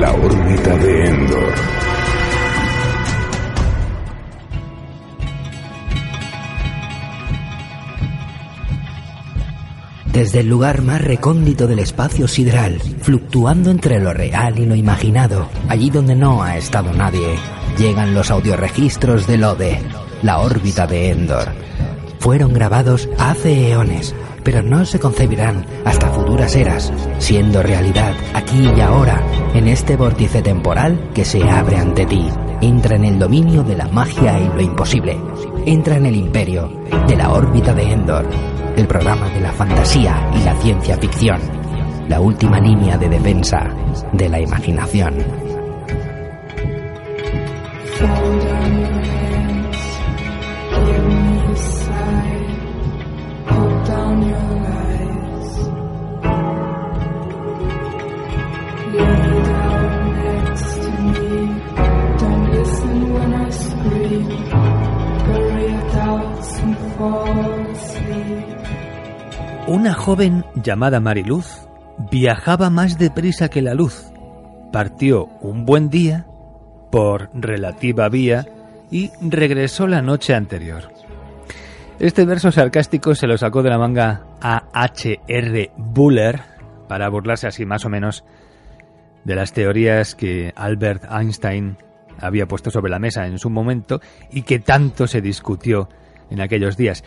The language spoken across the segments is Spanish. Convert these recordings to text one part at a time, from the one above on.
La órbita de Endor. Desde el lugar más recóndito del espacio sideral, fluctuando entre lo real y lo imaginado, allí donde no ha estado nadie, llegan los audioregistros del ODE, la órbita de Endor. Fueron grabados hace eones, pero no se concebirán hasta futuras eras, siendo realidad aquí y ahora, en este vórtice temporal que se abre ante ti. Entra en el dominio de la magia y lo imposible. Entra en el imperio de la órbita de Endor, el programa de la fantasía y la ciencia ficción, la última línea de defensa de la imaginación. Una joven llamada Mariluz viajaba más deprisa que la luz. Partió un buen día por relativa vía y regresó la noche anterior. Este verso sarcástico se lo sacó de la manga a H.R. Buller para burlarse así más o menos de las teorías que Albert Einstein había puesto sobre la mesa en su momento y que tanto se discutió en aquellos días.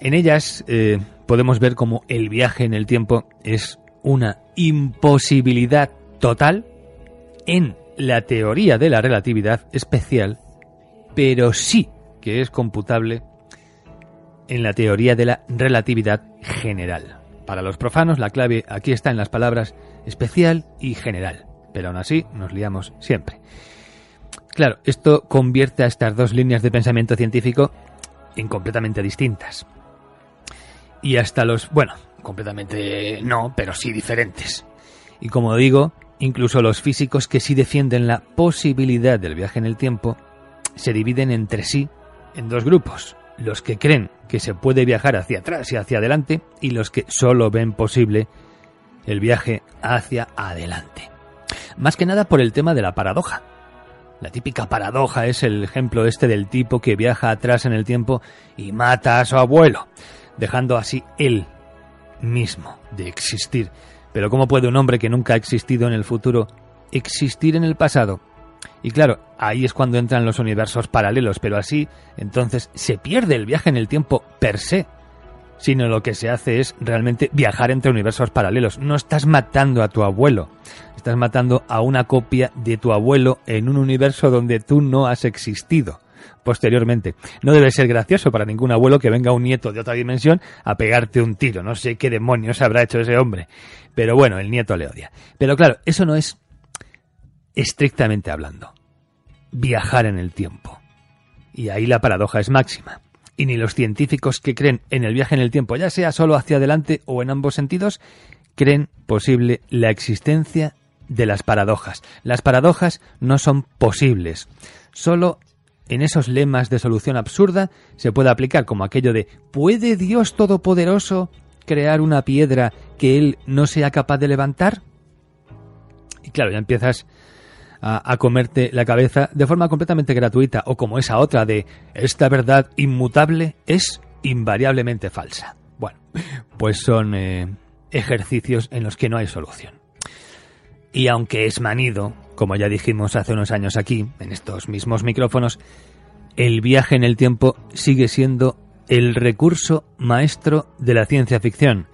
En ellas eh, podemos ver cómo el viaje en el tiempo es una imposibilidad total en la teoría de la relatividad especial, pero sí que es computable en la teoría de la relatividad general. Para los profanos la clave aquí está en las palabras especial y general, pero aún así nos liamos siempre. Claro, esto convierte a estas dos líneas de pensamiento científico en completamente distintas. Y hasta los, bueno, completamente no, pero sí diferentes. Y como digo, incluso los físicos que sí defienden la posibilidad del viaje en el tiempo se dividen entre sí en dos grupos. Los que creen que se puede viajar hacia atrás y hacia adelante y los que solo ven posible el viaje hacia adelante. Más que nada por el tema de la paradoja. La típica paradoja es el ejemplo este del tipo que viaja atrás en el tiempo y mata a su abuelo, dejando así él mismo de existir. Pero ¿cómo puede un hombre que nunca ha existido en el futuro existir en el pasado? Y claro, ahí es cuando entran los universos paralelos, pero así entonces se pierde el viaje en el tiempo per se, sino lo que se hace es realmente viajar entre universos paralelos. No estás matando a tu abuelo, estás matando a una copia de tu abuelo en un universo donde tú no has existido posteriormente. No debe ser gracioso para ningún abuelo que venga un nieto de otra dimensión a pegarte un tiro. No sé qué demonios habrá hecho ese hombre. Pero bueno, el nieto le odia. Pero claro, eso no es estrictamente hablando. Viajar en el tiempo. Y ahí la paradoja es máxima. Y ni los científicos que creen en el viaje en el tiempo, ya sea solo hacia adelante o en ambos sentidos, creen posible la existencia de las paradojas. Las paradojas no son posibles. Solo en esos lemas de solución absurda se puede aplicar como aquello de ¿puede Dios Todopoderoso crear una piedra que Él no sea capaz de levantar? Y claro, ya empiezas a, comerte la cabeza de forma completamente gratuita o como esa otra de esta verdad inmutable es invariablemente falsa. Bueno, pues son eh, ejercicios en los que no hay solución. Y aunque es manido, como ya dijimos hace unos años aquí, en estos mismos micrófonos, el viaje en el tiempo sigue siendo el recurso maestro de la ciencia ficción.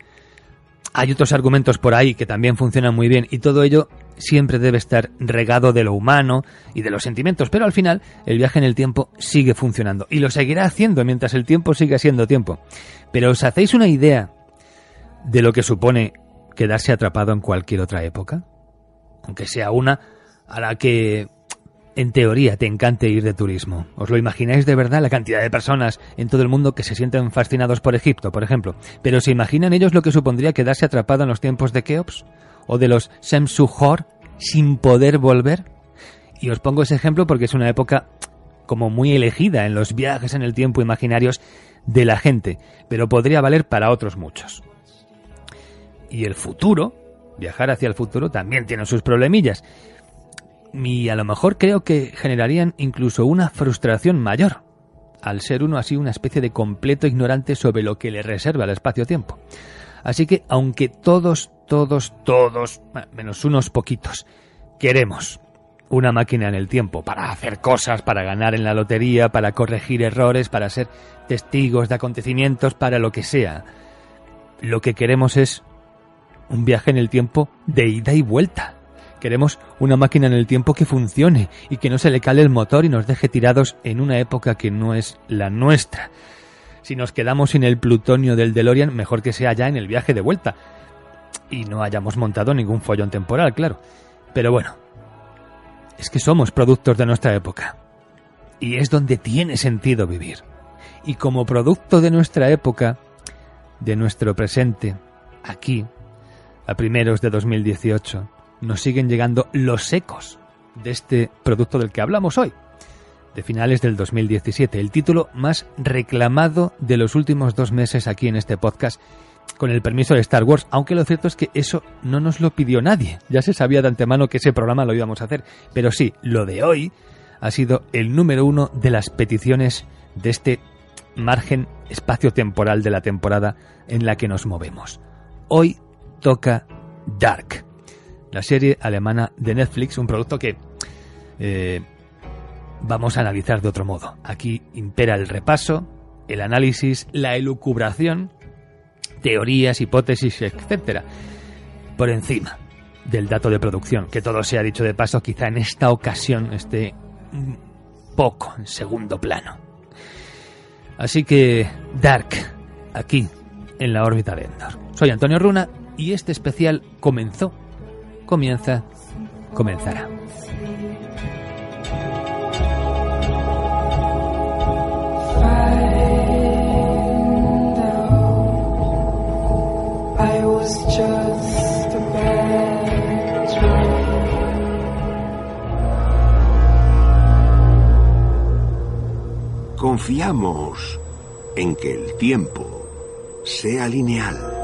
Hay otros argumentos por ahí que también funcionan muy bien y todo ello siempre debe estar regado de lo humano y de los sentimientos, pero al final el viaje en el tiempo sigue funcionando y lo seguirá haciendo mientras el tiempo siga siendo tiempo. Pero os hacéis una idea de lo que supone quedarse atrapado en cualquier otra época? Aunque sea una a la que en teoría te encante ir de turismo. ¿Os lo imagináis de verdad la cantidad de personas en todo el mundo que se sienten fascinados por Egipto, por ejemplo? Pero ¿se imaginan ellos lo que supondría quedarse atrapado en los tiempos de Keops? ¿O de los Semsuhor sin poder volver? Y os pongo ese ejemplo porque es una época como muy elegida en los viajes en el tiempo imaginarios de la gente, pero podría valer para otros muchos. Y el futuro, viajar hacia el futuro, también tiene sus problemillas y a lo mejor creo que generarían incluso una frustración mayor, al ser uno así una especie de completo ignorante sobre lo que le reserva el espacio-tiempo. Así que, aunque todos, todos, todos, menos unos poquitos, queremos una máquina en el tiempo para hacer cosas, para ganar en la lotería, para corregir errores, para ser testigos de acontecimientos, para lo que sea, lo que queremos es un viaje en el tiempo de ida y vuelta Queremos una máquina en el tiempo que funcione y que no se le cale el motor y nos deje tirados en una época que no es la nuestra. Si nos quedamos sin el plutonio del DeLorean, mejor que sea ya en el viaje de vuelta. Y no hayamos montado ningún follón temporal, claro. Pero bueno, es que somos productos de nuestra época. Y es donde tiene sentido vivir. Y como producto de nuestra época, de nuestro presente, aquí, a primeros de 2018, nos siguen llegando los ecos de este producto del que hablamos hoy, de finales del 2017, el título más reclamado de los últimos dos meses aquí en este podcast, con el permiso de Star Wars, aunque lo cierto es que eso no nos lo pidió nadie, ya se sabía de antemano que ese programa lo íbamos a hacer, pero sí, lo de hoy ha sido el número uno de las peticiones de este margen espacio-temporal de la temporada en la que nos movemos. Hoy toca Dark la serie alemana de Netflix, un producto que eh, vamos a analizar de otro modo. Aquí impera el repaso, el análisis, la elucubración, teorías, hipótesis, etcétera, por encima del dato de producción, que todo se ha dicho de paso, quizá en esta ocasión esté poco en segundo plano. Así que, Dark, aquí, en la órbita de Endor. Soy Antonio Runa y este especial comenzó comienza, comenzará. Confiamos en que el tiempo sea lineal.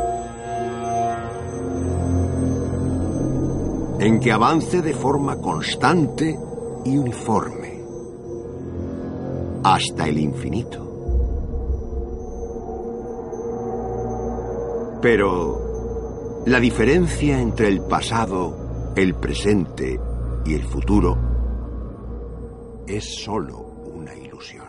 En que avance de forma constante y uniforme, hasta el infinito. Pero la diferencia entre el pasado, el presente y el futuro es sólo una ilusión.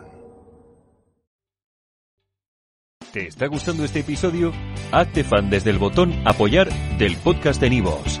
¿Te está gustando este episodio? Hazte fan desde el botón apoyar del podcast de Nivos.